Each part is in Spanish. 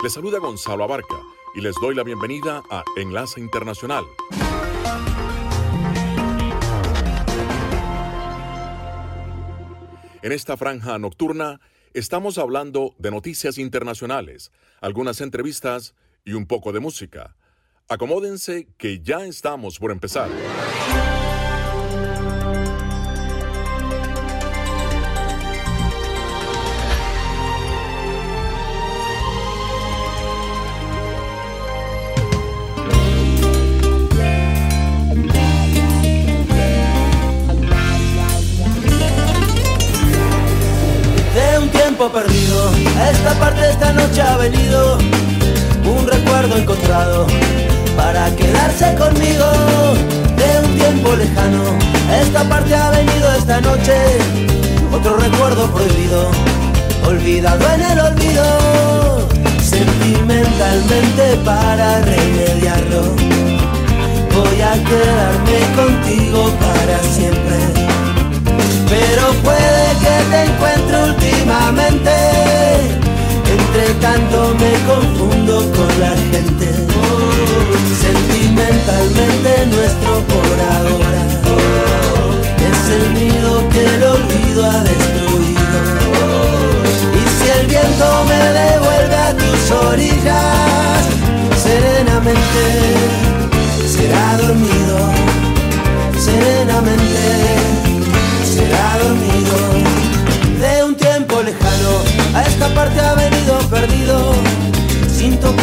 Les saluda Gonzalo Abarca y les doy la bienvenida a Enlace Internacional. En esta franja nocturna estamos hablando de noticias internacionales, algunas entrevistas y un poco de música. Acomódense que ya estamos por empezar. Venido un recuerdo encontrado para quedarse conmigo de un tiempo lejano. Esta parte ha venido esta noche otro recuerdo prohibido, olvidado en el olvido. Sentimentalmente para remediarlo, voy a quedarme contigo para siempre pero puede que te encuentre últimamente. Tanto me confundo con la gente. Sentimentalmente nuestro por ahora es el nido que el olvido ha destruido. Y si el viento me devuelve a tus orillas, serenamente será dormido, serenamente será dormido. De un tiempo lejano a esta parte ha venido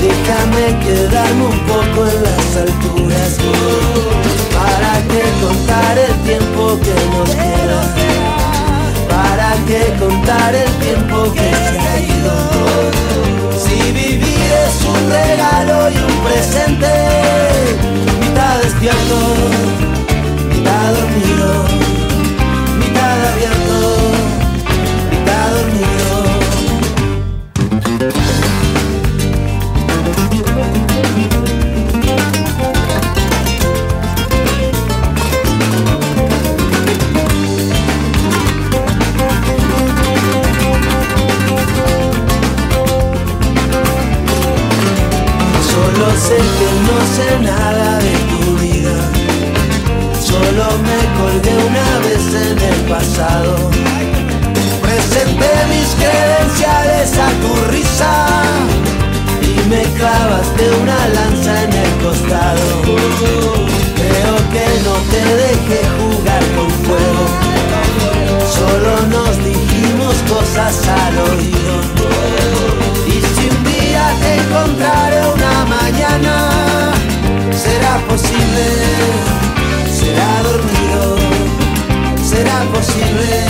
Déjame quedarme un poco en las alturas para que contar el tiempo que nos queda. Para que contar el tiempo que se ha ido. Si vivir es un regalo y un presente, mitad despierto, mitad dormido, mitad abierto. Tu risa y me clavaste una lanza en el costado. Creo que no te dejé jugar con fuego. Solo nos dijimos cosas al oído. Y si un día te encontraré una mañana, será posible, será dormido, será posible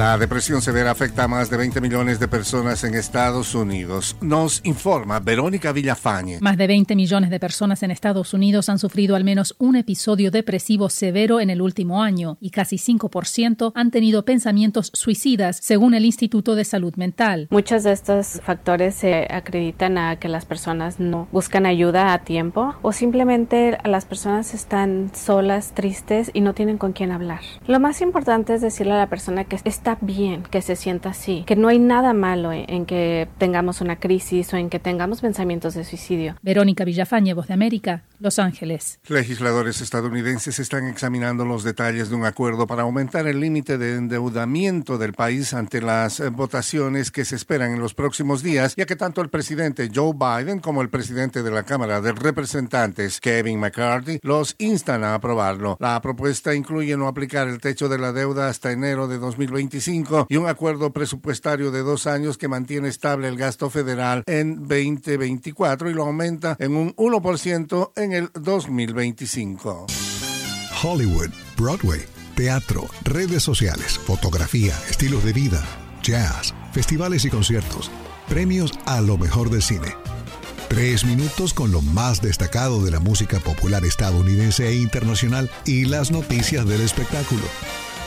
La depresión severa afecta a más de 20 millones de personas en Estados Unidos. Nos informa Verónica Villafañe. Más de 20 millones de personas en Estados Unidos han sufrido al menos un episodio depresivo severo en el último año y casi 5% han tenido pensamientos suicidas, según el Instituto de Salud Mental. Muchos de estos factores se acreditan a que las personas no buscan ayuda a tiempo o simplemente las personas están solas, tristes y no tienen con quién hablar. Lo más importante es decirle a la persona que está bien que se sienta así, que no hay nada malo en, que tengamos una crisis o en que tengamos pensamientos de suicidio. Verónica Villafañe, Voz de América, Los Ángeles. Legisladores estadounidenses están examinando los detalles de un acuerdo para aumentar el límite de endeudamiento del país ante las votaciones que se esperan en los próximos días, ya que tanto el presidente Joe Biden como el presidente de la Cámara de Representantes, Kevin McCarthy, los instan a aprobarlo. La propuesta incluye no aplicar el techo de la deuda hasta enero de 2025 y un acuerdo presupuestario de dos años que mantiene estable el gasto federal en 2024 y lo aumenta en un 1% en el 2025. Hollywood, Broadway, teatro, redes sociales, fotografía, estilos de vida, jazz, festivales y conciertos, premios a lo mejor del cine. Tres minutos con lo más destacado de la música popular estadounidense e internacional y las noticias del espectáculo.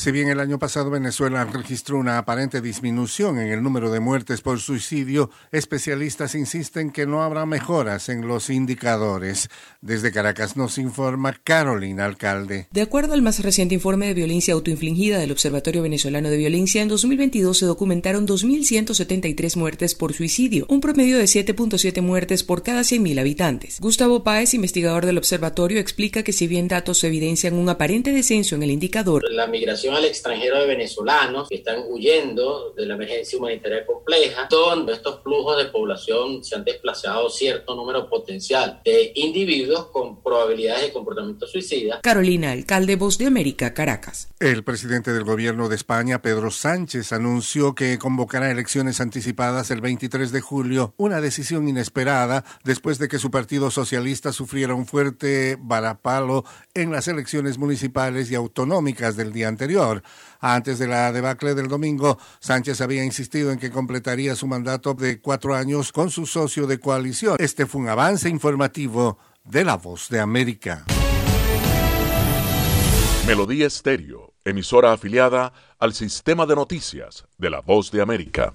Si bien el año pasado Venezuela registró una aparente disminución en el número de muertes por suicidio, especialistas insisten que no habrá mejoras en los indicadores. Desde Caracas nos informa Carolina Alcalde. De acuerdo al más reciente informe de violencia autoinfligida del Observatorio Venezolano de Violencia, en 2022 se documentaron 2.173 muertes por suicidio, un promedio de 7.7 muertes por cada 100.000 habitantes. Gustavo Páez, investigador del observatorio, explica que si bien datos evidencian un aparente descenso en el indicador, la migración al extranjero de venezolanos que están huyendo de la emergencia humanitaria compleja, donde estos flujos de población se han desplazado cierto número potencial de individuos con probabilidades de comportamiento suicida. Carolina, alcalde Voz de América, Caracas. El presidente del gobierno de España, Pedro Sánchez, anunció que convocará elecciones anticipadas el 23 de julio, una decisión inesperada después de que su partido socialista sufriera un fuerte varapalo en las elecciones municipales y autonómicas del día anterior. Antes de la debacle del domingo, Sánchez había insistido en que completaría su mandato de cuatro años con su socio de coalición. Este fue un avance informativo de La Voz de América. Melodía Estéreo, emisora afiliada al sistema de noticias de La Voz de América.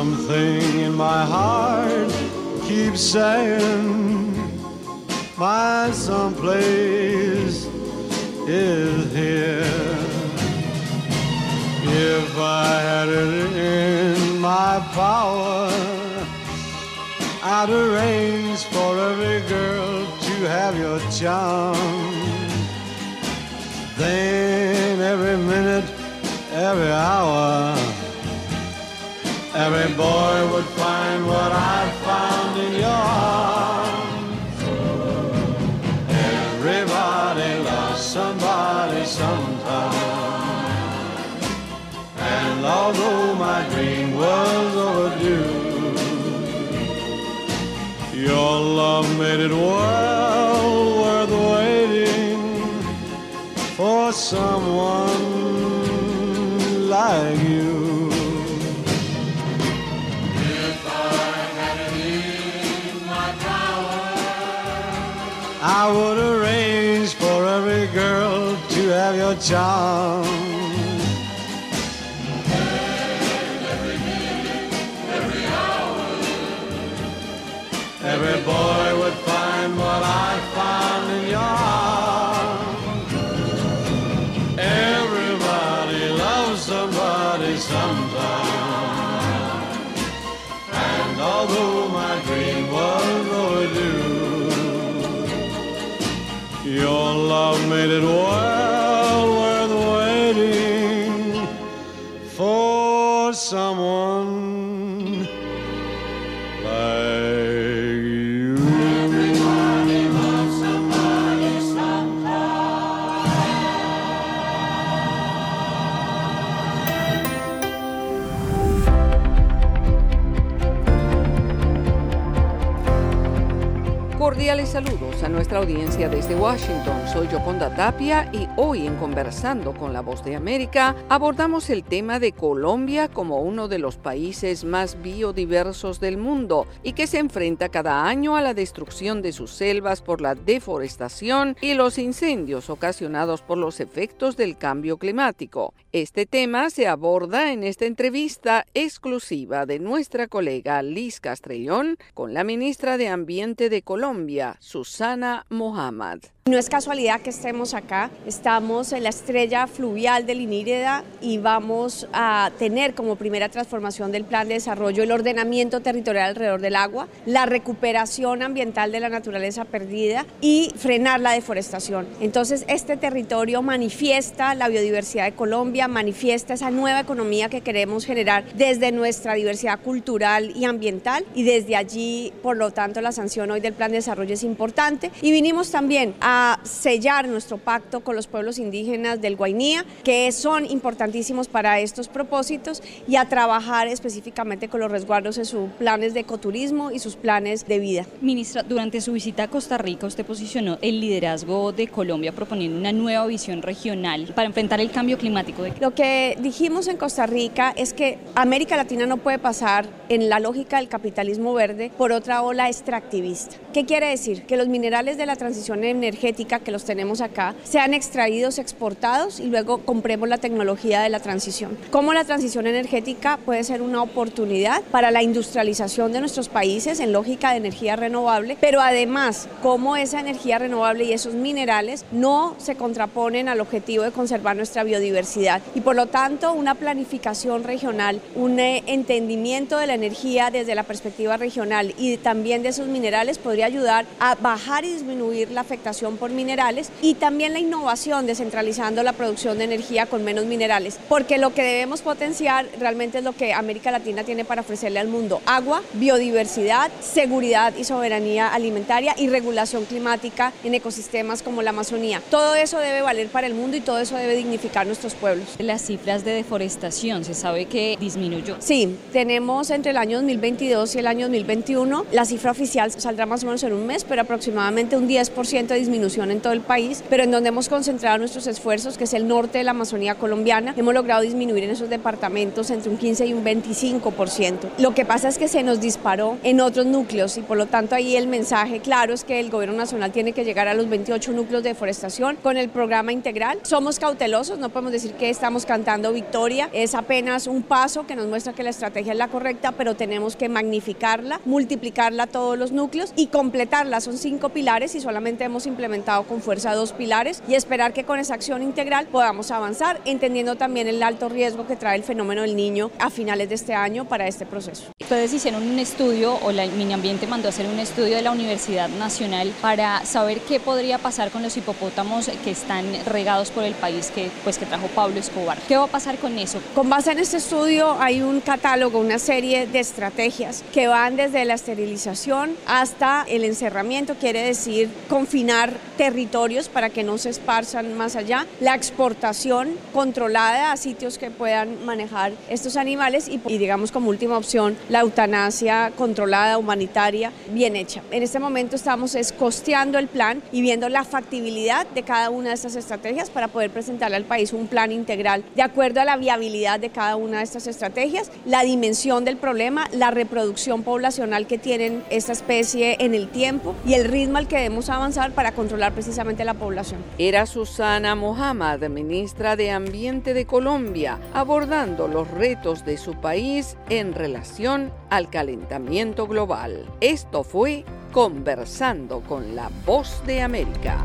Something in my heart keeps saying my someplace is here. If I had it in my power, I'd arrange for every girl to have your charm. Then every minute, every hour, every boy would find what I found in your arms. Everybody lost somebody sometime. And although my dream was overdue, your love made it well worth waiting for someone like I would arrange for every girl to have your charm. It well worth waiting for someone like Cordiales saludos a nuestra audiencia desde Washington. Soy Yoconda Tapia y hoy en Conversando con la Voz de América abordamos el tema de Colombia como uno de los países más biodiversos del mundo y que se enfrenta cada año a la destrucción de sus selvas por la deforestación y los incendios ocasionados por los efectos del cambio climático. Este tema se aborda en esta entrevista exclusiva de nuestra colega Liz Castrellón con la ministra de Ambiente de Colombia. Susana Mohammad. No es casualidad que estemos acá, estamos en la estrella fluvial del Inírida y vamos a tener como primera transformación del plan de desarrollo el ordenamiento territorial alrededor del agua, la recuperación ambiental de la naturaleza perdida y frenar la deforestación. Entonces este territorio manifiesta la biodiversidad de Colombia, manifiesta esa nueva economía que queremos generar desde nuestra diversidad cultural y ambiental y desde allí, por lo tanto, la sanción hoy del plan de desarrollo es importante y vinimos también a sellar nuestro pacto con los pueblos indígenas del Guainía, que son importantísimos para estos propósitos, y a trabajar específicamente con los resguardos en sus planes de ecoturismo y sus planes de vida. Ministra, durante su visita a Costa Rica, usted posicionó el liderazgo de Colombia proponiendo una nueva visión regional para enfrentar el cambio climático. Lo que dijimos en Costa Rica es que América Latina no puede pasar en la lógica del capitalismo verde por otra ola extractivista. ¿Qué quiere decir? Que los minerales de la transición energética que los tenemos acá sean extraídos, exportados y luego compremos la tecnología de la transición. Cómo la transición energética puede ser una oportunidad para la industrialización de nuestros países en lógica de energía renovable, pero además cómo esa energía renovable y esos minerales no se contraponen al objetivo de conservar nuestra biodiversidad y por lo tanto una planificación regional, un eh, entendimiento de la energía desde la perspectiva regional y también de esos minerales podría ayudar a bajar y disminuir la afectación por minerales y también la innovación descentralizando la producción de energía con menos minerales, porque lo que debemos potenciar realmente es lo que América Latina tiene para ofrecerle al mundo, agua, biodiversidad, seguridad y soberanía alimentaria y regulación climática en ecosistemas como la Amazonía. Todo eso debe valer para el mundo y todo eso debe dignificar nuestros pueblos. Las cifras de deforestación, se sabe que disminuyó. Sí, tenemos entre el año 2022 y el año 2021, la cifra oficial saldrá más o menos en un mes, pero aproximadamente un 10% de disminución en todo el país, pero en donde hemos concentrado nuestros esfuerzos, que es el norte de la Amazonía colombiana, hemos logrado disminuir en esos departamentos entre un 15 y un 25%. Lo que pasa es que se nos disparó en otros núcleos y por lo tanto ahí el mensaje claro es que el gobierno nacional tiene que llegar a los 28 núcleos de deforestación con el programa integral. Somos cautelosos, no podemos decir que estamos cantando victoria, es apenas un paso que nos muestra que la estrategia es la correcta, pero tenemos que magnificarla, multiplicarla a todos los núcleos y completarla. Son cinco pilares y solamente hemos implementado con fuerza dos pilares y esperar que con esa acción integral podamos avanzar, entendiendo también el alto riesgo que trae el fenómeno del niño a finales de este año para este proceso. Ustedes hicieron un estudio, o la Mini Ambiente mandó a hacer un estudio de la Universidad Nacional para saber qué podría pasar con los hipopótamos que están regados por el país que, pues, que trajo Pablo Escobar. ¿Qué va a pasar con eso? Con base en este estudio hay un catálogo, una serie de estrategias que van desde la esterilización hasta el encerramiento, quiere decir confinar territorios para que no se esparzan más allá, la exportación controlada a sitios que puedan manejar estos animales y, digamos como última opción la eutanasia controlada, humanitaria, bien hecha. En este momento estamos es costeando el plan y viendo la factibilidad de cada una de estas estrategias para poder presentarle al país un plan integral de acuerdo a la viabilidad de cada una de estas estrategias, la dimensión del problema, la reproducción poblacional que tienen esta especie en el tiempo y el ritmo al que debemos avanzar para controlar precisamente la población. Era Susana Mohammad, ministra de Ambiente de Colombia, abordando los retos de su país en relación al calentamiento global. Esto fue Conversando con la Voz de América.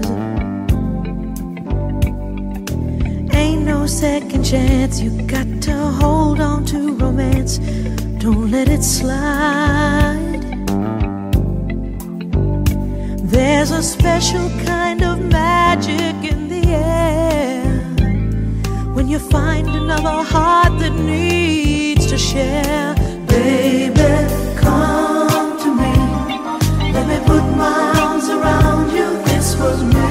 no second chance. You got to hold on to romance, don't let it slide. There's a special kind of magic in the air when you find another heart that needs to share. Baby, come to me. Let me put my arms around you. This was meant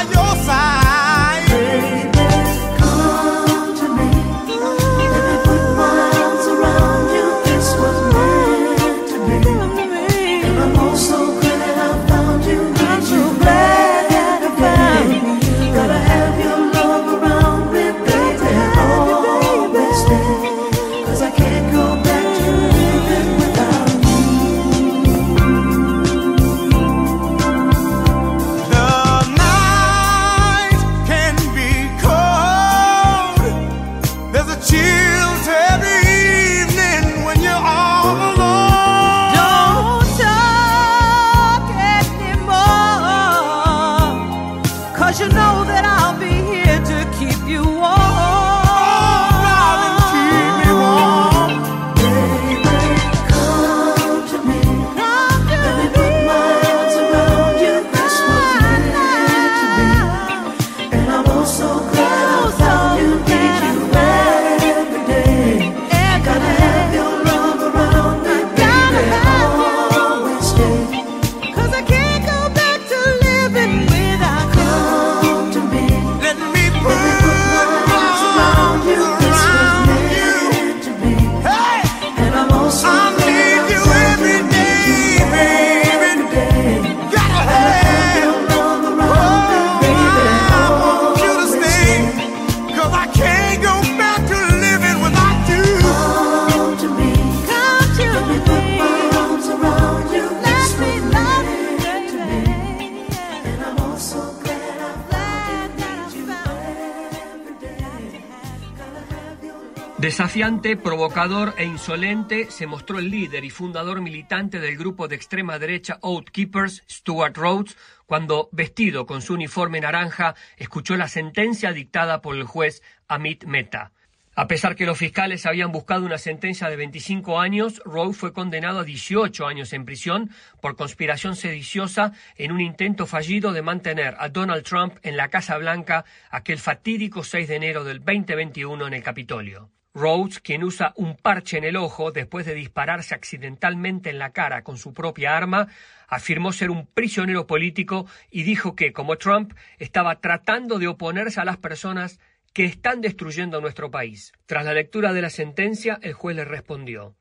Desafiante, provocador e insolente se mostró el líder y fundador militante del grupo de extrema derecha Oath Keepers, Stuart Rhodes, cuando, vestido con su uniforme naranja, escuchó la sentencia dictada por el juez Amit Mehta. A pesar que los fiscales habían buscado una sentencia de 25 años, Rhodes fue condenado a 18 años en prisión por conspiración sediciosa en un intento fallido de mantener a Donald Trump en la Casa Blanca aquel fatídico 6 de enero del 2021 en el Capitolio. Rhodes, quien usa un parche en el ojo después de dispararse accidentalmente en la cara con su propia arma, afirmó ser un prisionero político y dijo que, como Trump, estaba tratando de oponerse a las personas que están destruyendo nuestro país. Tras la lectura de la sentencia, el juez le respondió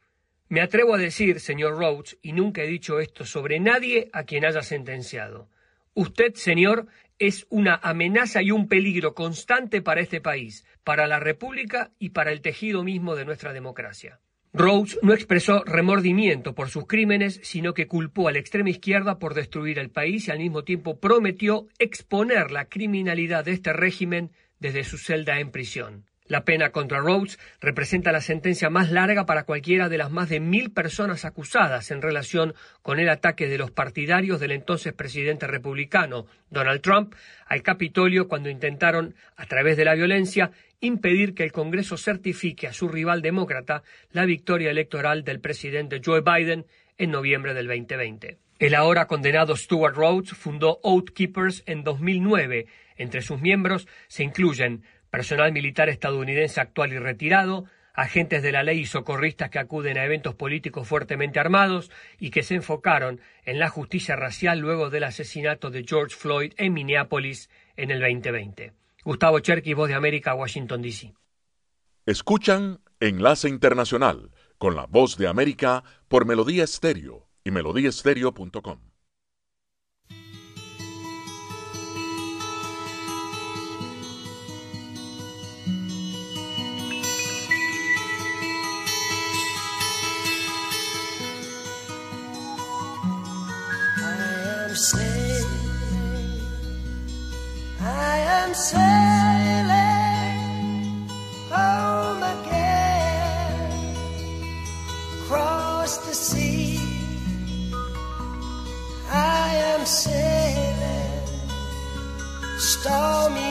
Me atrevo a decir, señor Rhodes, y nunca he dicho esto sobre nadie a quien haya sentenciado. Usted, señor, es una amenaza y un peligro constante para este país, para la República y para el tejido mismo de nuestra democracia. Rhodes no expresó remordimiento por sus crímenes, sino que culpó a la extrema izquierda por destruir el país y al mismo tiempo prometió exponer la criminalidad de este régimen desde su celda en prisión. La pena contra Rhodes representa la sentencia más larga para cualquiera de las más de mil personas acusadas en relación con el ataque de los partidarios del entonces presidente republicano Donald Trump al Capitolio cuando intentaron, a través de la violencia, impedir que el Congreso certifique a su rival demócrata la victoria electoral del presidente Joe Biden en noviembre del 2020. El ahora condenado Stuart Rhodes fundó Oath Keepers en 2009. Entre sus miembros se incluyen personal militar estadounidense actual y retirado, agentes de la ley y socorristas que acuden a eventos políticos fuertemente armados y que se enfocaron en la justicia racial luego del asesinato de George Floyd en Minneapolis en el 2020. Gustavo Cherky, Voz de América, Washington, D.C. Escuchan Enlace Internacional con la Voz de América por Melodía Estéreo y melodíaestéreo.com. Sailing home again, across the sea. I am sailing stormy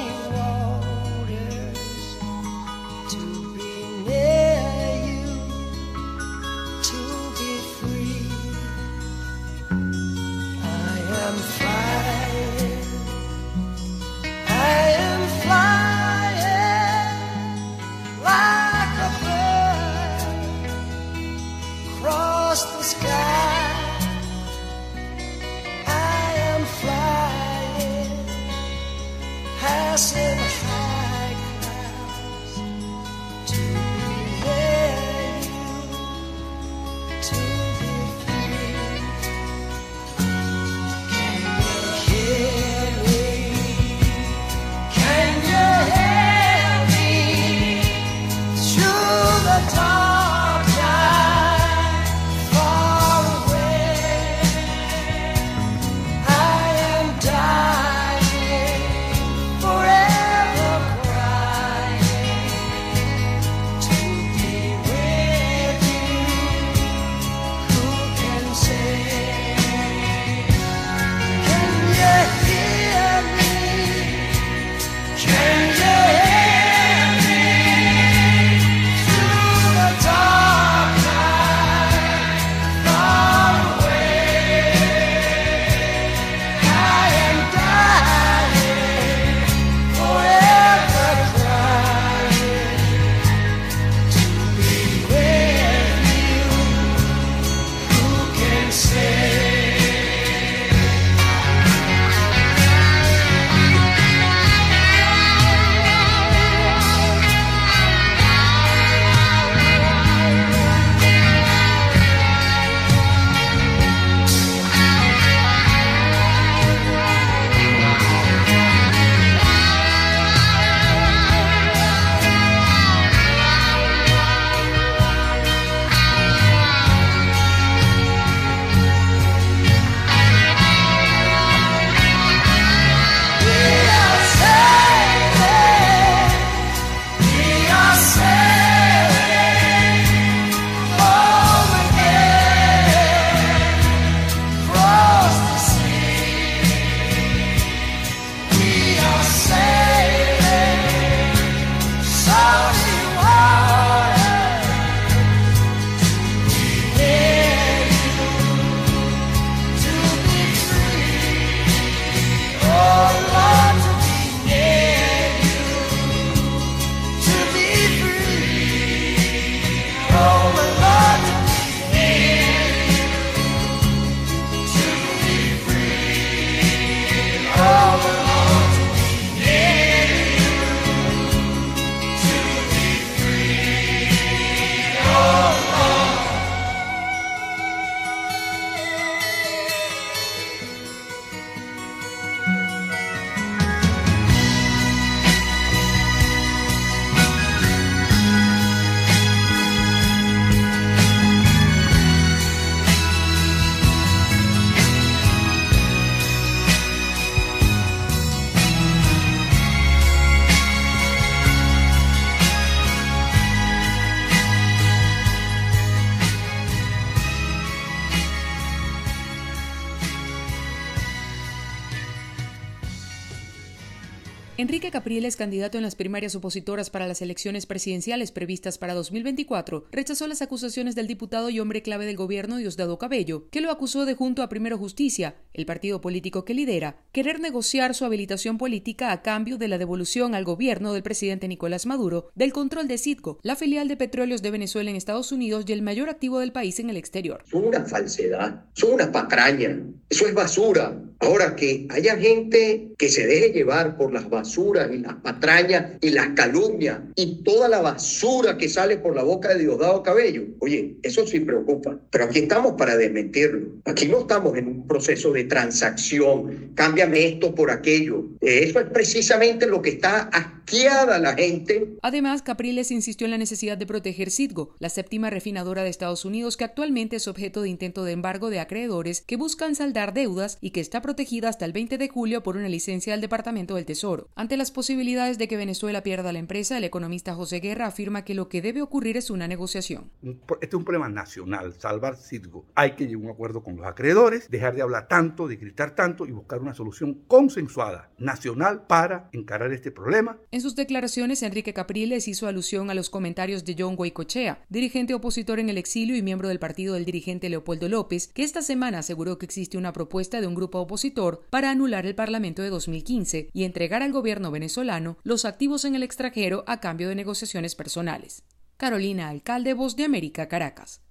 Capriles, candidato en las primarias opositoras para las elecciones presidenciales previstas para 2024, rechazó las acusaciones del diputado y hombre clave del gobierno Diosdado Cabello, que lo acusó de junto a Primero Justicia, el partido político que lidera, querer negociar su habilitación política a cambio de la devolución al gobierno del presidente Nicolás Maduro del control de Citgo, la filial de petróleos de Venezuela en Estados Unidos y el mayor activo del país en el exterior. Son una falsedad, son una patraña, eso es basura. Ahora que haya gente que se deje llevar por las basuras y las patrañas y las calumnias y toda la basura que sale por la boca de Diosdado Cabello, oye, eso sí preocupa. Pero aquí estamos para desmentirlo. Aquí no estamos en un proceso de transacción. Cámbiame esto por aquello. Eso es precisamente lo que está asqueada la gente. Además, Capriles insistió en la necesidad de proteger Citgo, la séptima refinadora de Estados Unidos que actualmente es objeto de intento de embargo de acreedores que buscan saldar deudas y que está protegida hasta el 20 de julio por una licencia del Departamento del Tesoro. Ante las posibilidades de que Venezuela pierda la empresa, el economista José Guerra afirma que lo que debe ocurrir es una negociación. Este es un problema nacional, salvar Citgo. Hay que llegar a un acuerdo con los acreedores, dejar de hablar tanto, de gritar tanto y buscar una solución consensuada, nacional, para encarar este problema. En sus declaraciones, Enrique Capriles hizo alusión a los comentarios de John Guaycochea, dirigente opositor en el exilio y miembro del partido del dirigente Leopoldo López, que esta semana aseguró que existe una propuesta de un grupo opositor para anular el Parlamento de 2015 y entregar al gobierno venezolano los activos en el extranjero a cambio de negociaciones personales. Carolina Alcalde, Voz de América, Caracas.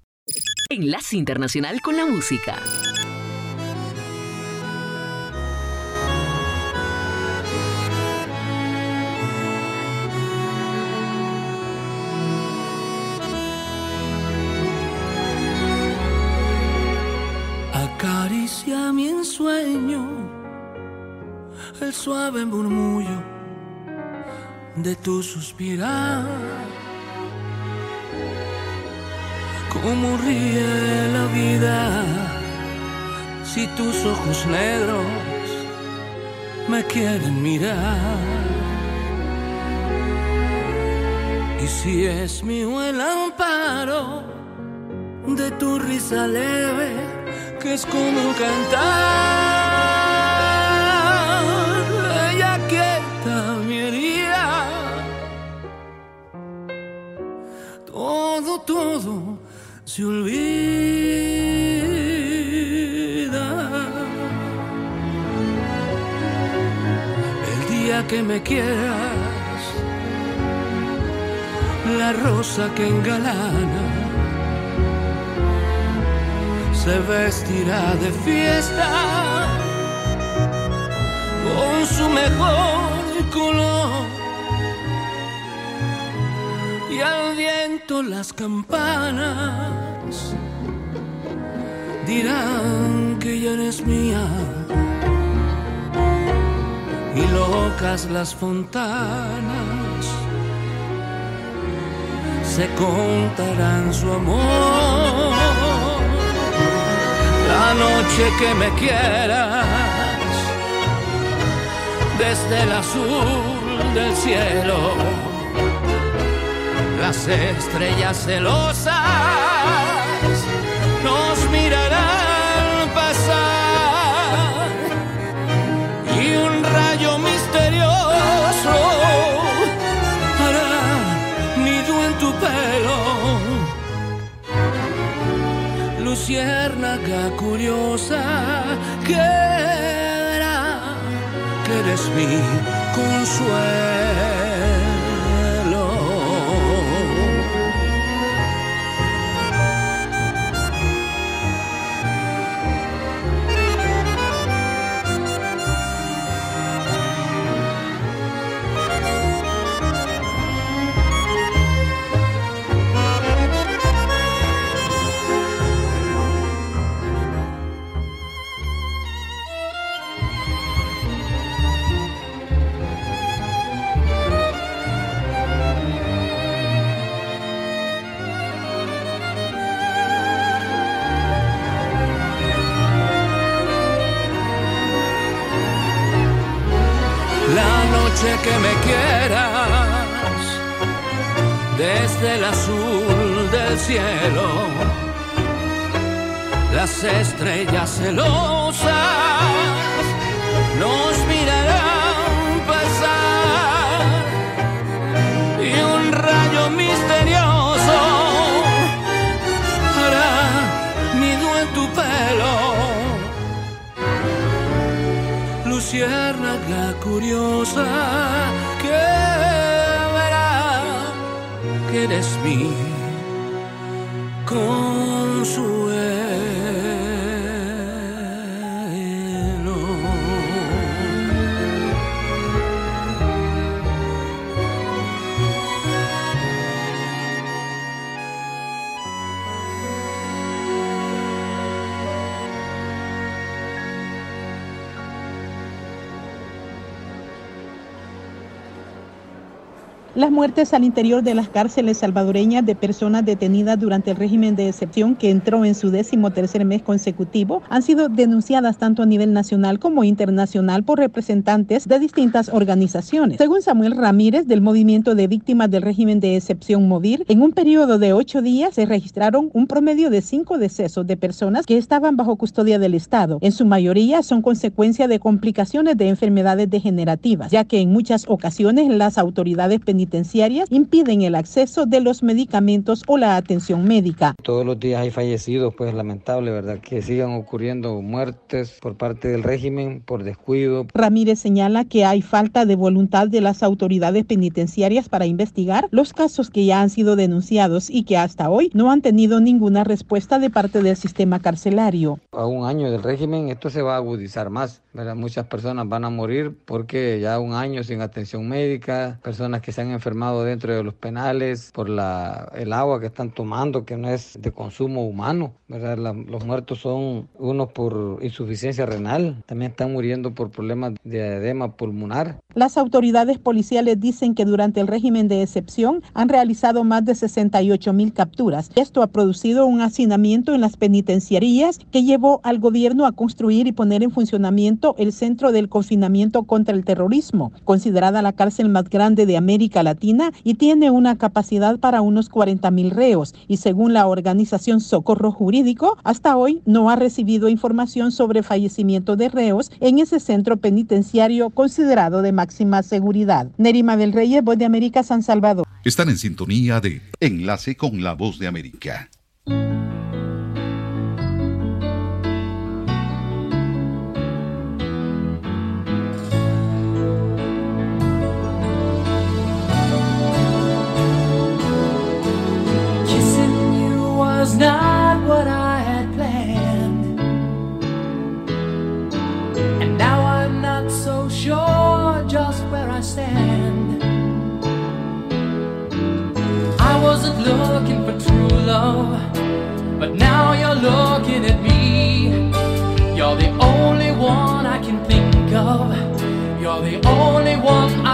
Enlace Internacional con la Música. Acaricia mi ensueño el suave murmullo de tu suspirar. Cómo ríe la vida si tus ojos negros me quieren mirar. Y si es mío el amparo de tu risa leve, que es como cantar, Todo, se olvida. El día que me quieras, la rosa que engalana se vestirá de fiesta con su mejor color y al viento las campanas dirán que ya eres mía y locas las fontanas se contarán su amor. La noche que me quieras desde el azul del cielo las estrellas celosas nos mirarán pasar y un rayo misterioso hará nido en tu pelo luciérnaga curiosa que verá que eres mi consuelo. del azul del cielo, las estrellas celosas nos mirarán pasar y un rayo misterioso hará nido en tu pelo. Luciérnaga curiosa eres mi Las muertes al interior de las cárceles salvadoreñas de personas detenidas durante el régimen de excepción que entró en su décimo tercer mes consecutivo han sido denunciadas tanto a nivel nacional como internacional por representantes de distintas organizaciones. Según Samuel Ramírez del Movimiento de Víctimas del Régimen de Excepción MOVIR, en un periodo de ocho días se registraron un promedio de cinco decesos de personas que estaban bajo custodia del Estado. En su mayoría son consecuencia de complicaciones de enfermedades degenerativas, ya que en muchas ocasiones las autoridades penitenciarias impiden el acceso de los medicamentos o la atención médica. Todos los días hay fallecidos, pues lamentable, ¿verdad? Que sigan ocurriendo muertes por parte del régimen por descuido. Ramírez señala que hay falta de voluntad de las autoridades penitenciarias para investigar los casos que ya han sido denunciados y que hasta hoy no han tenido ninguna respuesta de parte del sistema carcelario. A un año del régimen esto se va a agudizar más, ¿verdad? Muchas personas van a morir porque ya un año sin atención médica, personas que se han enfermado dentro de los penales por la, el agua que están tomando que no es de consumo humano, ¿verdad? Los muertos son unos por insuficiencia renal, también están muriendo por problemas de edema pulmonar. Las autoridades policiales dicen que durante el régimen de excepción han realizado más de 68 mil capturas. Esto ha producido un hacinamiento en las penitenciarías que llevó al gobierno a construir y poner en funcionamiento el Centro del Confinamiento contra el Terrorismo, considerada la cárcel más grande de América Latina y tiene una capacidad para unos 40 mil reos. Y según la organización Socorro Jurídico, hasta hoy no ha recibido información sobre fallecimiento de reos en ese centro penitenciario considerado de máxima seguridad. Nerima del Reyes, Voz de América, San Salvador. Están en sintonía de Enlace con la Voz de América. Not what I had planned. And now I'm not so sure just where I stand. I wasn't looking for true love, but now you're looking at me. You're the only one I can think of. You're the only one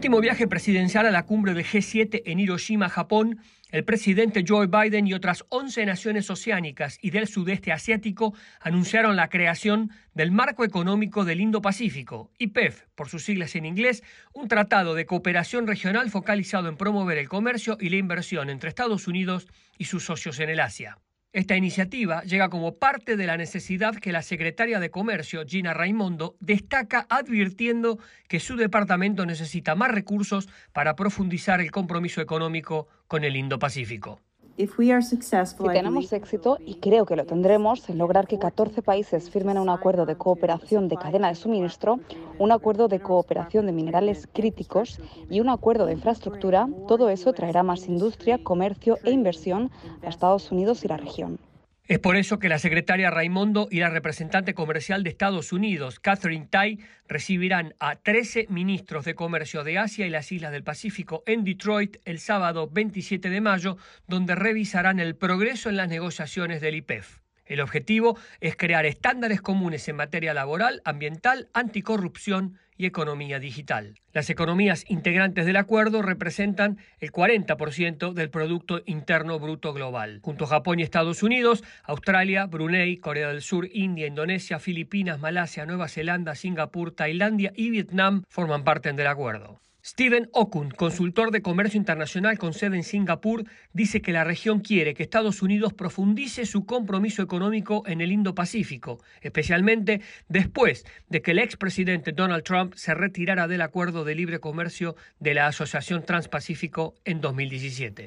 último viaje presidencial a la cumbre del G7 en Hiroshima, Japón, el presidente Joe Biden y otras 11 naciones oceánicas y del sudeste asiático anunciaron la creación del Marco Económico del Indo-Pacífico, IPEF, por sus siglas en inglés, un tratado de cooperación regional focalizado en promover el comercio y la inversión entre Estados Unidos y sus socios en el Asia. Esta iniciativa llega como parte de la necesidad que la secretaria de Comercio, Gina Raimondo, destaca advirtiendo que su departamento necesita más recursos para profundizar el compromiso económico con el Indo-Pacífico. Si tenemos éxito, y creo que lo tendremos, en lograr que 14 países firmen un acuerdo de cooperación de cadena de suministro, un acuerdo de cooperación de minerales críticos y un acuerdo de infraestructura, todo eso traerá más industria, comercio e inversión a Estados Unidos y la región. Es por eso que la secretaria Raimondo y la representante comercial de Estados Unidos, Catherine Tai, recibirán a 13 ministros de comercio de Asia y las islas del Pacífico en Detroit el sábado 27 de mayo, donde revisarán el progreso en las negociaciones del IPEF. El objetivo es crear estándares comunes en materia laboral, ambiental, anticorrupción y economía digital. Las economías integrantes del acuerdo representan el 40% del Producto Interno Bruto Global. Junto a Japón y Estados Unidos, Australia, Brunei, Corea del Sur, India, Indonesia, Filipinas, Malasia, Nueva Zelanda, Singapur, Tailandia y Vietnam forman parte del acuerdo. Steven Okun, consultor de comercio internacional con sede en Singapur, dice que la región quiere que Estados Unidos profundice su compromiso económico en el Indo-Pacífico, especialmente después de que el expresidente Donald Trump se retirara del acuerdo de libre comercio de la Asociación Transpacífico en 2017.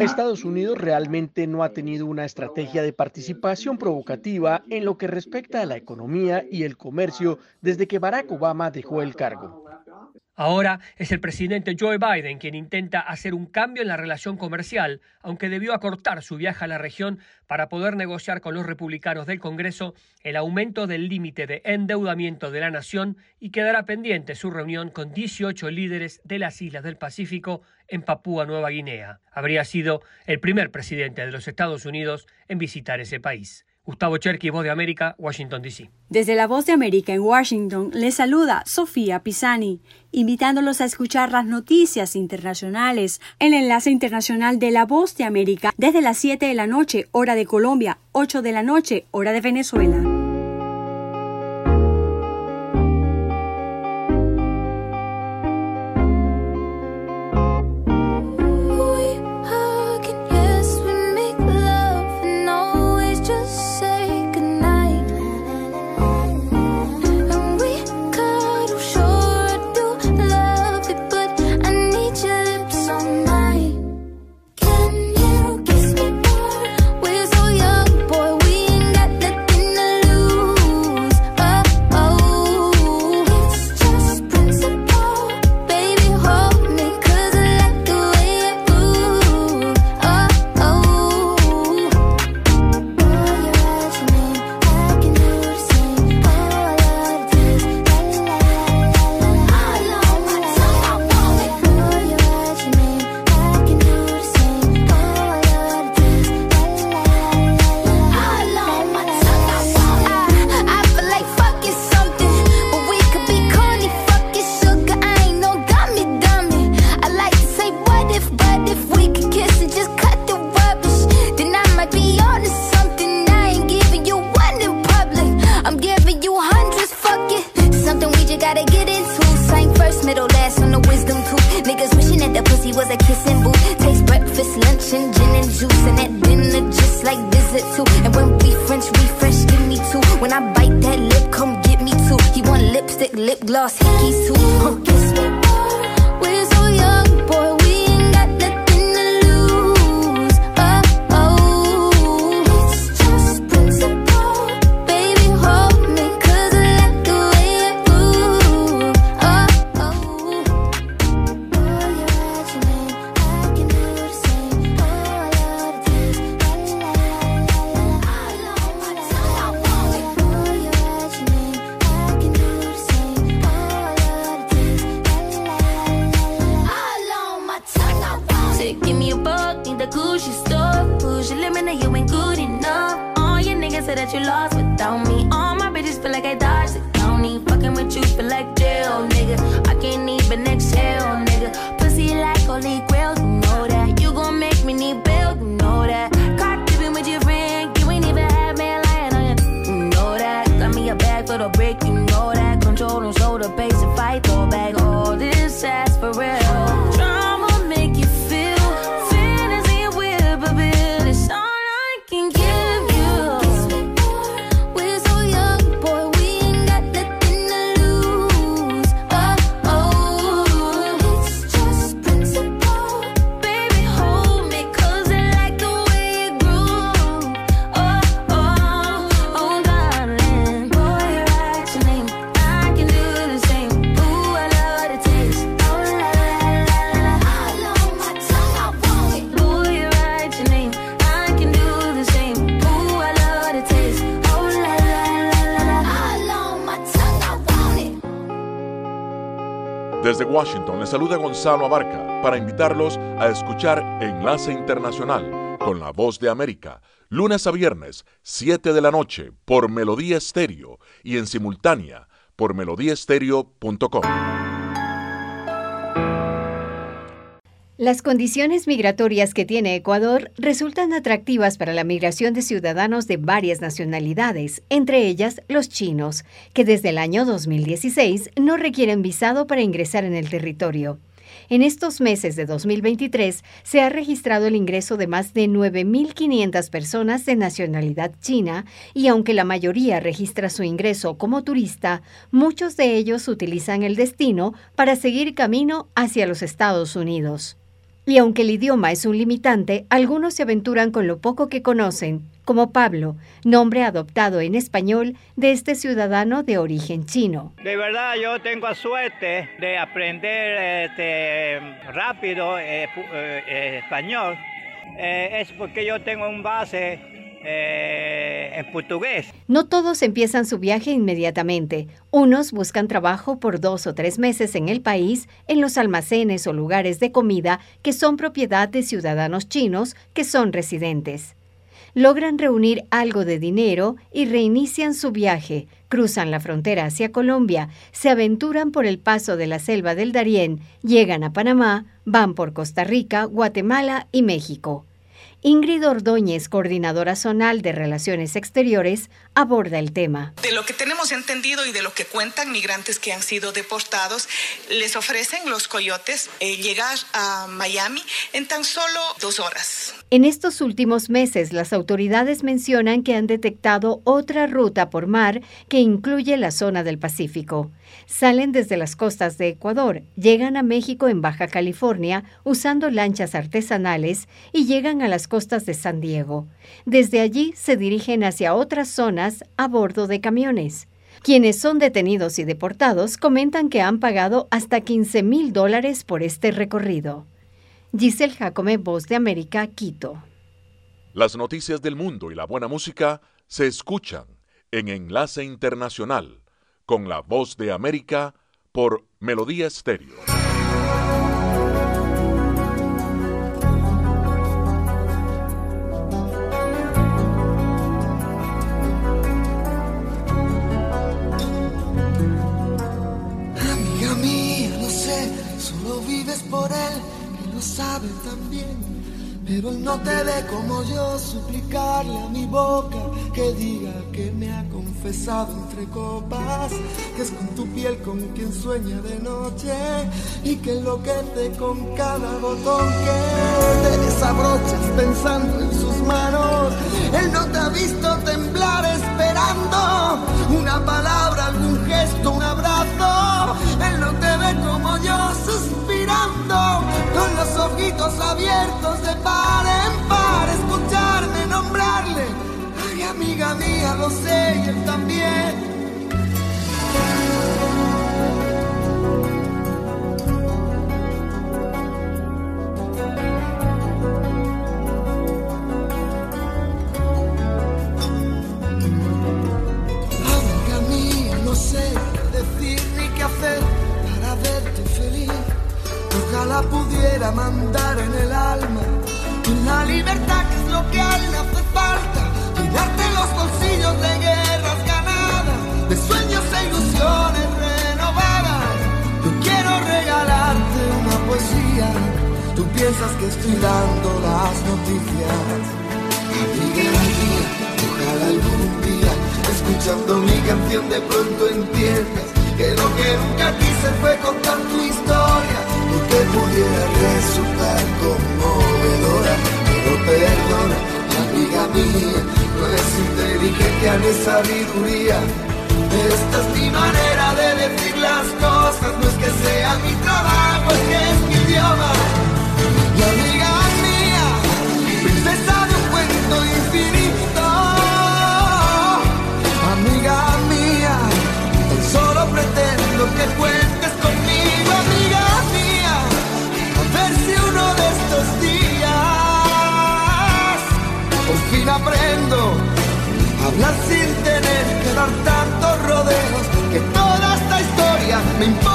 Estados Unidos realmente no ha tenido una estrategia de participación provocativa en lo que respecta a la economía y el comercio desde que Barack Obama dejó el cargo. Ahora es el presidente Joe Biden quien intenta hacer un cambio en la relación comercial, aunque debió acortar su viaje a la región para poder negociar con los republicanos del Congreso el aumento del límite de endeudamiento de la nación y quedará pendiente su reunión con 18 líderes de las islas del Pacífico en Papúa Nueva Guinea. Habría sido el primer presidente de los Estados Unidos en visitar ese país. Gustavo Cherky, Voz de América, Washington, D.C. Desde la Voz de América en Washington les saluda Sofía Pisani, invitándolos a escuchar las noticias internacionales. El enlace internacional de la Voz de América desde las 7 de la noche, hora de Colombia, 8 de la noche, hora de Venezuela. Les saluda Gonzalo Abarca para invitarlos a escuchar Enlace Internacional con la Voz de América, lunes a viernes, 7 de la noche, por Melodía Estéreo y en simultánea por melodíaestéreo.com. Las condiciones migratorias que tiene Ecuador resultan atractivas para la migración de ciudadanos de varias nacionalidades, entre ellas los chinos, que desde el año 2016 no requieren visado para ingresar en el territorio. En estos meses de 2023 se ha registrado el ingreso de más de 9.500 personas de nacionalidad china y aunque la mayoría registra su ingreso como turista, muchos de ellos utilizan el destino para seguir camino hacia los Estados Unidos. Y aunque el idioma es un limitante, algunos se aventuran con lo poco que conocen, como Pablo, nombre adoptado en español de este ciudadano de origen chino. De verdad yo tengo suerte de aprender este, rápido eh, eh, español. Eh, es porque yo tengo un base eh, en portugués. No todos empiezan su viaje inmediatamente. Unos buscan trabajo por dos o tres meses en el país, en los almacenes o lugares de comida que son propiedad de ciudadanos chinos que son residentes. Logran reunir algo de dinero y reinician su viaje, cruzan la frontera hacia Colombia, se aventuran por el paso de la selva del Darién, llegan a Panamá, van por Costa Rica, Guatemala y México. Ingrid Ordóñez, coordinadora zonal de Relaciones Exteriores, aborda el tema. De lo que tenemos entendido y de lo que cuentan migrantes que han sido deportados, les ofrecen los coyotes eh, llegar a Miami en tan solo dos horas. En estos últimos meses, las autoridades mencionan que han detectado otra ruta por mar que incluye la zona del Pacífico. Salen desde las costas de Ecuador, llegan a México en Baja California usando lanchas artesanales y llegan a las costas de San Diego. Desde allí se dirigen hacia otras zonas a bordo de camiones. Quienes son detenidos y deportados comentan que han pagado hasta 15 mil dólares por este recorrido. Giselle Jacome, Voz de América, Quito. Las noticias del mundo y la buena música se escuchan en Enlace Internacional con la Voz de América por Melodía Estéreo. Sabe también. Pero él no te ve como yo, suplicarle a mi boca que diga que me ha confesado entre copas, que es con tu piel con quien sueña de noche y que enloquece con cada botón que te desabrochas pensando en sus manos. Él no te ha visto temblar esperando una palabra, algún gesto, un abrazo. Él no te ve como yo suspirando los ojitos abiertos de par en par, escucharme nombrarle. Ay, amiga mía, lo sé y él también. Amiga mía, no sé qué decir ni qué hacer para verte. Ojalá pudiera mandar en el alma la libertad que es lo que a él hace falta. Llenarte los bolsillos de guerras ganadas, de sueños e ilusiones renovadas. Yo quiero regalarte una poesía. Tú piensas que estoy dando las noticias. Amiga mía, ojalá algún día, escuchando mi canción de pronto entiendas que lo que nunca quise fue contar tu historia, porque pudiera resultar conmovedora, pero perdona, amiga mía, no es inteligencia ni sabiduría. Esta es mi manera de decir las cosas, no es que sea mi trabajo, es que es mi idioma. Y amiga mía, princesa de un cuento infinito, amiga mía, solo pretendo que cuentes hablar sin tener que dar tantos rodeos, que toda esta historia me importa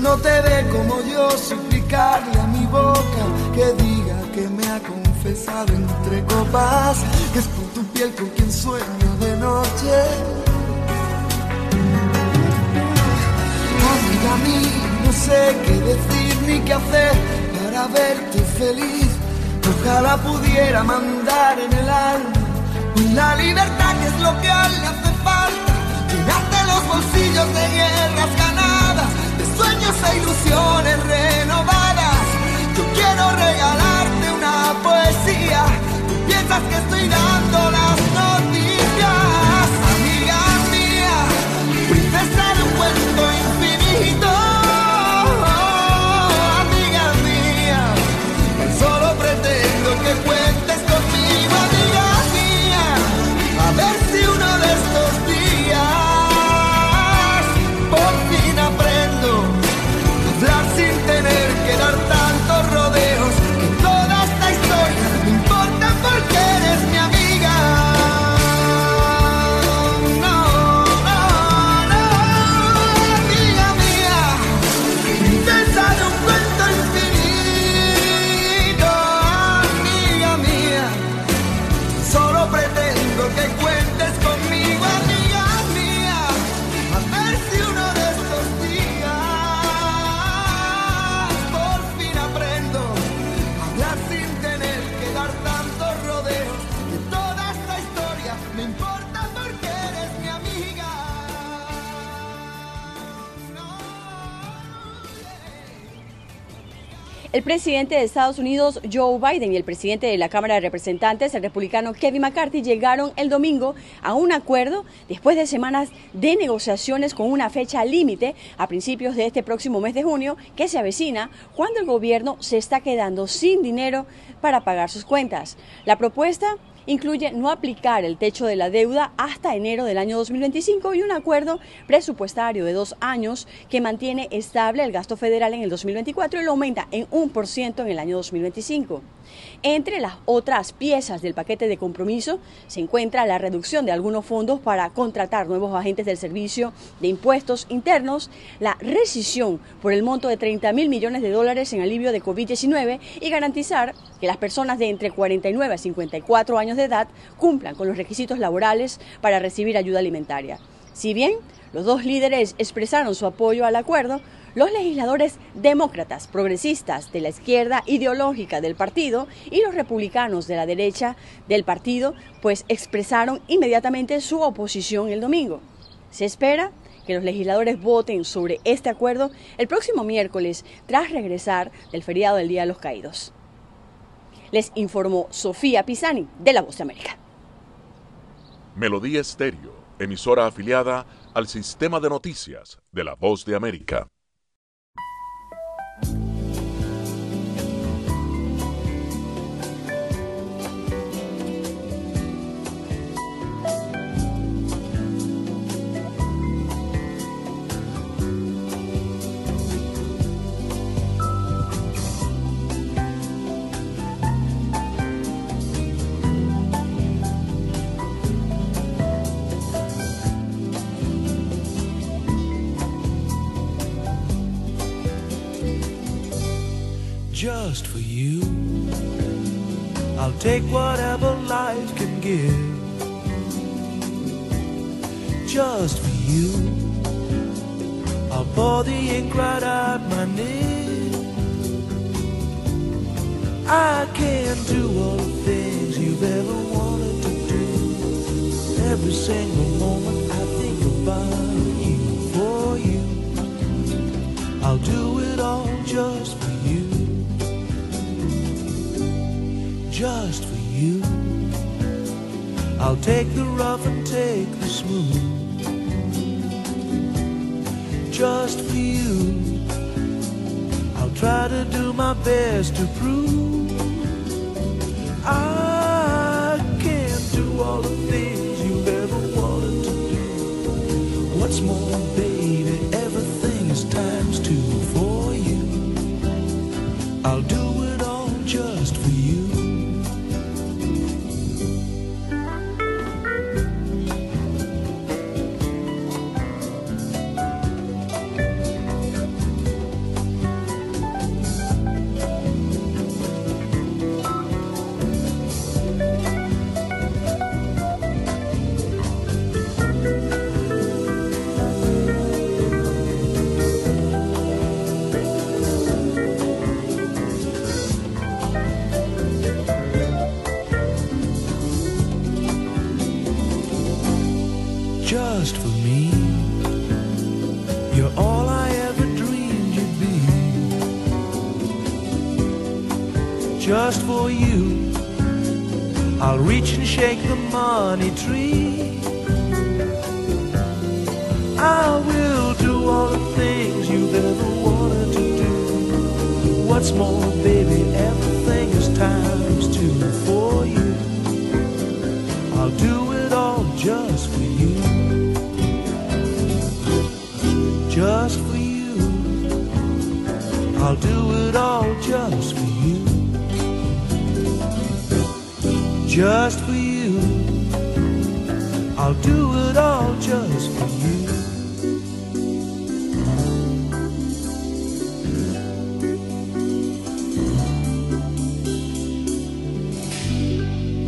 no te ve como yo, suplicarle a mi boca que diga que me ha confesado entre copas, que es por tu piel con quien sueño de noche. Amiga mía, no sé qué decir ni qué hacer para verte feliz. Ojalá pudiera mandar en el alma la libertad que es lo que a le hace falta. Llenarte los bolsillos de de sueños e ilusiones renovadas. Yo quiero regalarte una poesía. Tú piensas que estoy dando las noticias, presidente de Estados Unidos, Joe Biden, y el presidente de la Cámara de Representantes, el republicano Kevin McCarthy, llegaron el domingo a un acuerdo después de semanas de negociaciones con una fecha límite a principios de este próximo mes de junio que se avecina cuando el gobierno se está quedando sin dinero para pagar sus cuentas. La propuesta incluye no aplicar el techo de la deuda hasta enero del año 2025 y un acuerdo presupuestario de dos años que mantiene estable el gasto federal en el 2024 y lo aumenta en un por ciento en el año 2025. Entre las otras piezas del paquete de compromiso se encuentra la reducción de algunos fondos para contratar nuevos agentes del servicio de impuestos internos, la rescisión por el monto de 30 mil millones de dólares en alivio de COVID-19 y garantizar que las personas de entre 49 a 54 años de edad cumplan con los requisitos laborales para recibir ayuda alimentaria. Si bien los dos líderes expresaron su apoyo al acuerdo, los legisladores demócratas, progresistas de la izquierda ideológica del partido y los republicanos de la derecha del partido, pues expresaron inmediatamente su oposición el domingo. Se espera que los legisladores voten sobre este acuerdo el próximo miércoles tras regresar del feriado del Día de los Caídos. Les informó Sofía Pisani de La Voz de América. Melodía Estéreo, emisora afiliada al sistema de noticias de la Voz de América. Whatever life can give. Just for you. I'll pour the ink right out my nib. I can do all the things you've ever wanted to do. Every single moment I think about you, for you. I'll do it all just for you. Just for you. I'll take the rough and take the smooth. Just for you. I'll try to do my best to prove money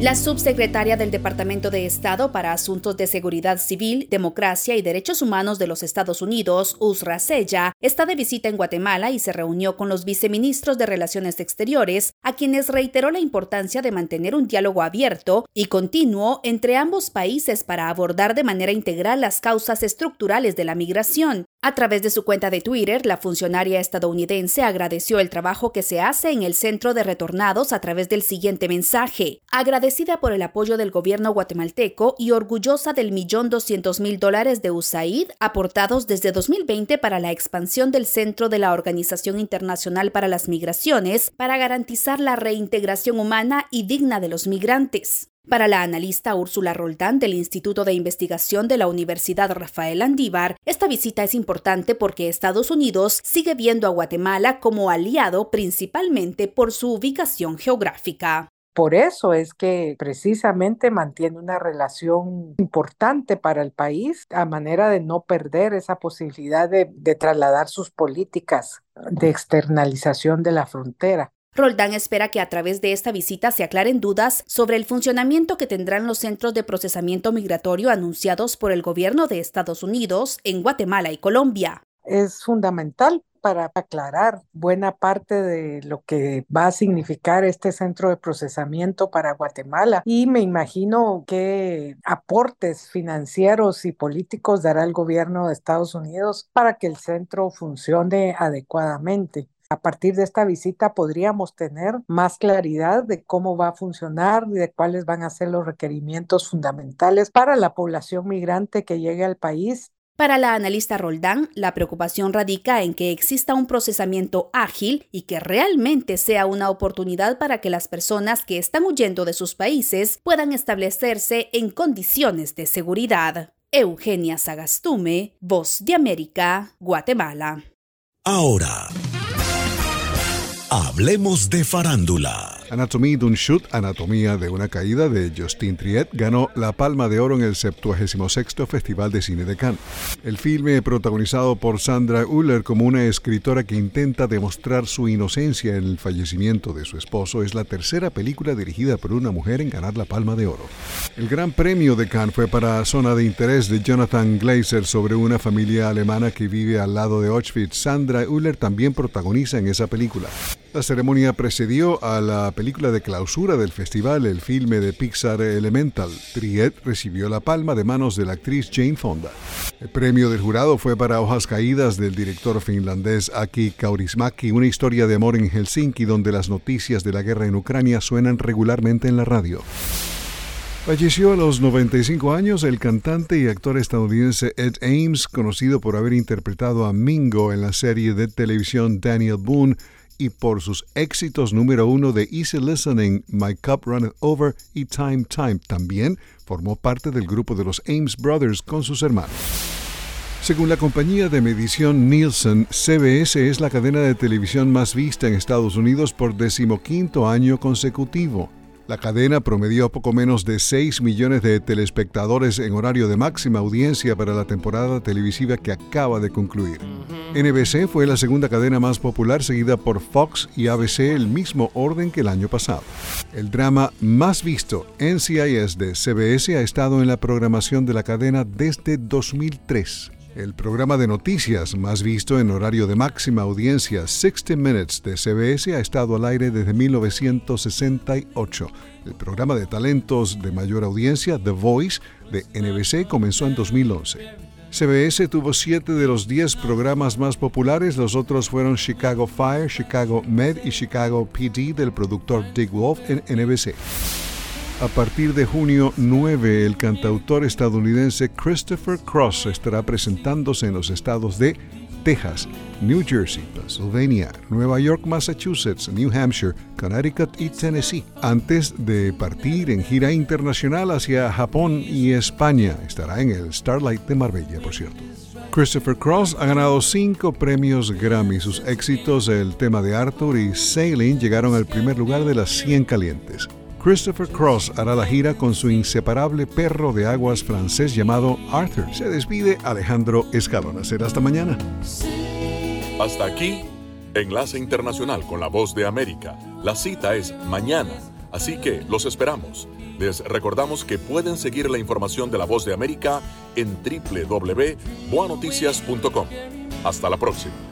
La subsecretaria del Departamento de Estado para Asuntos de Seguridad Civil, Democracia y Derechos Humanos de los Estados Unidos, Usra Sella, está de visita en Guatemala y se reunió con los viceministros de Relaciones Exteriores, a quienes reiteró la importancia de mantener un diálogo abierto y continuo entre ambos países para abordar de manera integral las causas estructurales de la migración. A través de su cuenta de Twitter, la funcionaria estadounidense agradeció el trabajo que se hace en el Centro de Retornados a través del siguiente mensaje. Por el apoyo del gobierno guatemalteco y orgullosa del millón doscientos mil dólares de USAID aportados desde 2020 para la expansión del Centro de la Organización Internacional para las Migraciones para garantizar la reintegración humana y digna de los migrantes. Para la analista Úrsula Roldán del Instituto de Investigación de la Universidad Rafael Andívar, esta visita es importante porque Estados Unidos sigue viendo a Guatemala como aliado principalmente por su ubicación geográfica. Por eso es que precisamente mantiene una relación importante para el país a manera de no perder esa posibilidad de, de trasladar sus políticas de externalización de la frontera. Roldán espera que a través de esta visita se aclaren dudas sobre el funcionamiento que tendrán los centros de procesamiento migratorio anunciados por el gobierno de Estados Unidos en Guatemala y Colombia. Es fundamental para aclarar buena parte de lo que va a significar este centro de procesamiento para Guatemala y me imagino qué aportes financieros y políticos dará el gobierno de Estados Unidos para que el centro funcione adecuadamente. A partir de esta visita podríamos tener más claridad de cómo va a funcionar y de cuáles van a ser los requerimientos fundamentales para la población migrante que llegue al país para la analista Roldán, la preocupación radica en que exista un procesamiento ágil y que realmente sea una oportunidad para que las personas que están huyendo de sus países puedan establecerse en condiciones de seguridad. Eugenia Sagastume, Voz de América, Guatemala. Ahora, hablemos de farándula. Anatomie d'un Shoot, Anatomía de una caída de Justin Triet, ganó la Palma de Oro en el 76 Festival de Cine de Cannes. El filme, protagonizado por Sandra Uller como una escritora que intenta demostrar su inocencia en el fallecimiento de su esposo, es la tercera película dirigida por una mujer en ganar la Palma de Oro. El gran premio de Cannes fue para Zona de Interés de Jonathan Glazer sobre una familia alemana que vive al lado de Auschwitz. Sandra Uller también protagoniza en esa película. La ceremonia precedió a la película de clausura del festival, el filme de Pixar Elemental. Triet recibió la palma de manos de la actriz Jane Fonda. El premio del jurado fue para Hojas Caídas del director finlandés Aki Kaurismäki, una historia de amor en Helsinki donde las noticias de la guerra en Ucrania suenan regularmente en la radio. Falleció a los 95 años el cantante y actor estadounidense Ed Ames, conocido por haber interpretado a Mingo en la serie de televisión Daniel Boone y por sus éxitos número uno de Easy Listening, My Cup Runneth Over y Time Time. También formó parte del grupo de los Ames Brothers con sus hermanos. Según la compañía de medición Nielsen, CBS es la cadena de televisión más vista en Estados Unidos por decimoquinto año consecutivo. La cadena promedió poco menos de 6 millones de telespectadores en horario de máxima audiencia para la temporada televisiva que acaba de concluir. NBC fue la segunda cadena más popular seguida por Fox y ABC el mismo orden que el año pasado. El drama más visto, NCIS de CBS, ha estado en la programación de la cadena desde 2003. El programa de noticias más visto en horario de máxima audiencia, 60 Minutes de CBS, ha estado al aire desde 1968. El programa de talentos de mayor audiencia, The Voice, de NBC, comenzó en 2011. CBS tuvo siete de los 10 programas más populares, los otros fueron Chicago Fire, Chicago Med y Chicago PD del productor Dick Wolf en NBC. A partir de junio 9, el cantautor estadounidense Christopher Cross estará presentándose en los estados de Texas, New Jersey, Pennsylvania, Nueva York, Massachusetts, New Hampshire, Connecticut y Tennessee, antes de partir en gira internacional hacia Japón y España. Estará en el Starlight de Marbella, por cierto. Christopher Cross ha ganado cinco premios Grammy. Sus éxitos, el tema de Arthur y Sailing, llegaron al primer lugar de las 100 calientes. Christopher Cross hará la gira con su inseparable perro de aguas francés llamado Arthur. Se despide Alejandro Escalona. Será hasta mañana. Hasta aquí, Enlace Internacional con la Voz de América. La cita es mañana, así que los esperamos. Les recordamos que pueden seguir la información de la Voz de América en www.boanoticias.com. Hasta la próxima.